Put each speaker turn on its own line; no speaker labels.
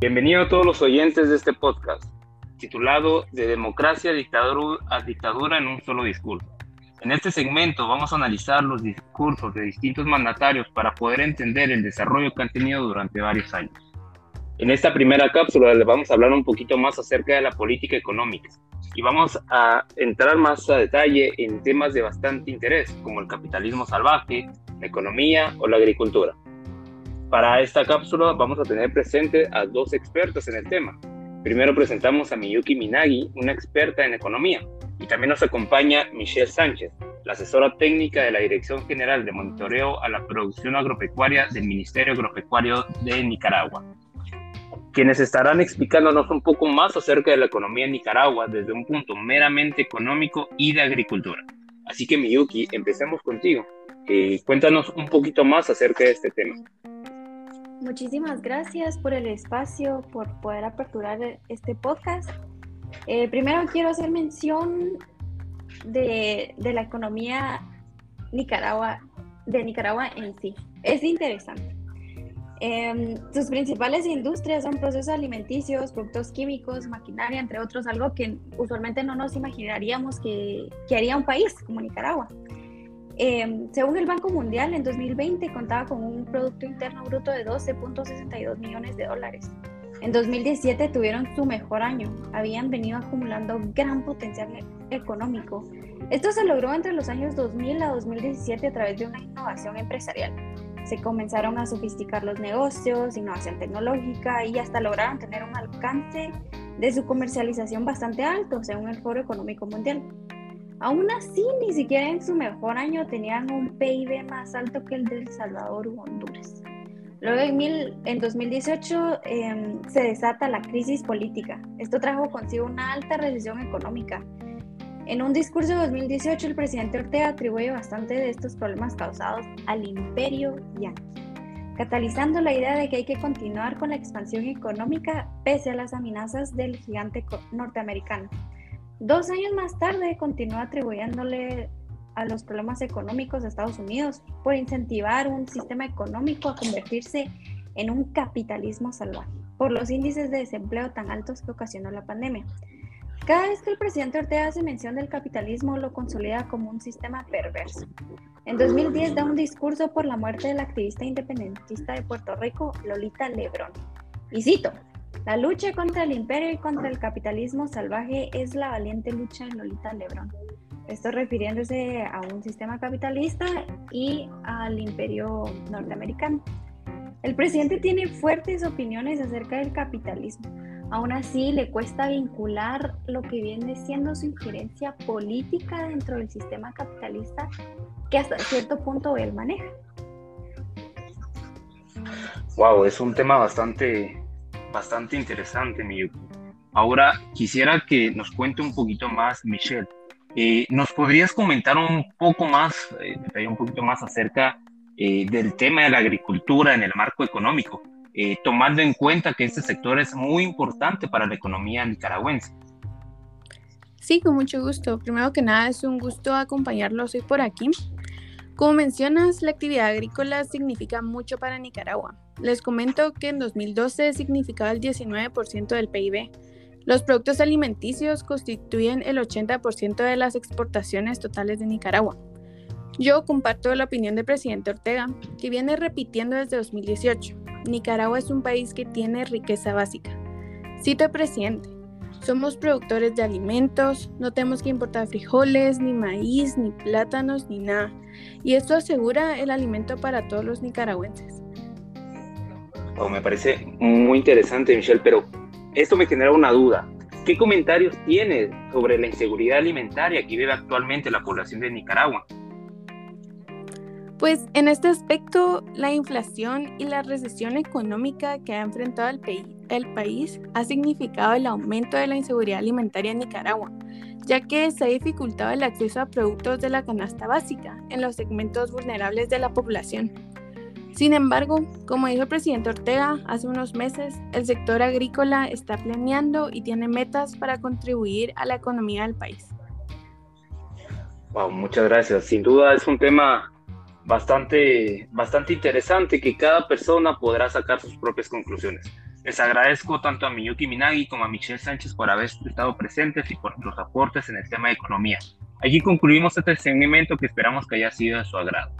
Bienvenido a todos los oyentes de este podcast, titulado De democracia a dictadura en un solo discurso. En este segmento vamos a analizar los discursos de distintos mandatarios para poder entender el desarrollo que han tenido durante varios años. En esta primera cápsula les vamos a hablar un poquito más acerca de la política económica y vamos a entrar más a detalle en temas de bastante interés como el capitalismo salvaje, la economía o la agricultura. Para esta cápsula vamos a tener presente a dos expertos en el tema. Primero presentamos a Miyuki Minagi, una experta en economía, y también nos acompaña Michelle Sánchez, la asesora técnica de la Dirección General de Monitoreo a la Producción Agropecuaria del Ministerio Agropecuario de Nicaragua, quienes estarán explicándonos un poco más acerca de la economía en Nicaragua desde un punto meramente económico y de agricultura. Así que Miyuki, empecemos contigo. Eh, cuéntanos un poquito más acerca de este tema.
Muchísimas gracias por el espacio, por poder aperturar este podcast. Eh, primero quiero hacer mención de, la economía Nicaragua, de Nicaragua en sí. Es interesante. Em, sus principales industrias son procesos alimenticios, productos químicos, maquinaria, entre otros, algo que usualmente no nos imaginaríamos que, que haría un país como Nicaragua. Em, según el Banco Mundial, en 2020 contaba con un Producto Interno Bruto de 12.62 millones de dólares. En 2017 tuvieron su mejor año, habían venido acumulando gran potencial económico. Esto se logró entre los años 2000 a 2017 a través de una innovación empresarial. Se comenzaron a sofisticar los negocios, innovación tecnológica y hasta lograron tener un alcance de su comercialización bastante alto, según el Foro Económico Mundial. Aún así, ni siquiera en su mejor año tenían un PIB más alto que el de El Salvador u Honduras. Luego en, 2018 em, se desata la crisis política. Esto trajo consigo una alta recesión económica. En un discurso de 2018 el presidente Ortega atribuye bastante de estos problemas causados al imperio yanqui, catalizando la idea de que hay que continuar con la expansión económica pese a las amenazas del gigante norteamericano. Dos años más tarde continuó atribuyéndole a los problemas económicos de Estados Unidos por incentivar un sistema económico a convertirse en un capitalismo salvaje por los índices de desempleo tan altos que ocasionó la pandemia. Cada vez que el presidente Ortega hace mención del capitalismo, lo consolida como un sistema perverso. En 2010 da un discurso por la muerte del activista independentista de Puerto Rico, Lolita Lebrón. Y cito, la lucha contra el imperio y contra el capitalismo salvaje es la valiente lucha de Lolita Lebron. Esto refiriéndose a un sistema capitalista y al imperio norteamericano. El presidente tiene fuertes opiniones acerca del capitalismo. Aún así, le cuesta vincular lo que viene siendo su injerencia política dentro del sistema capitalista que hasta cierto punto él maneja.
Wow, es un tema bastante bastante interesante, Miyuki. Ahora quisiera que nos cuente un poquito más, Michelle. Eh, ¿Nos podrías comentar un poco más, eh, un poquito más acerca eh, del tema de la agricultura en el marco económico, eh, tomando en cuenta que este sector es muy importante para la economía nicaragüense?
Sí, con mucho gusto. Primero que nada, es un gusto acompañarlos hoy por aquí. Como mencionas, la actividad agrícola significa mucho para Nicaragua. Les comento que en 2012 significaba el 19% del PIB. Los productos alimenticios constituyen el 80% de las exportaciones totales de Nicaragua. Yo comparto la opinión del presidente Ortega, que viene repitiendo desde 2018. Nicaragua es un país que tiene riqueza básica. Cito presidente, somos productores de alimentos, no tenemos que importar frijoles, ni maíz, ni plátanos, ni nada. Y esto asegura el alimento para todos los nicaragüenses.
me parece muy interesante, Michelle, pero esto me genera una duda. ¿Qué comentarios tienes sobre la inseguridad alimentaria que vive actualmente la población de Nicaragua?
Pues en este aspecto, la inflación y la recesión económica que ha enfrentado el, el, país ha significado el aumento de la inseguridad alimentaria en Nicaragua, ya que se ha dificultado el acceso a productos de la canasta básica en los segmentos vulnerables de la población. Sin embargo, como dijo el presidente Ortega hace unos meses, el sector agrícola está planeando y tiene metas para contribuir a la economía del país.
Wow, muchas gracias. Sin duda es un tema bastante, bastante interesante que cada persona podrá sacar sus propias conclusiones. Les agradezco tanto a Miyuki Minagi como a Michelle Sánchez por haber estado presentes y por los aportes en el tema de economía. Aquí concluimos este segmento que esperamos que haya sido de su agrado.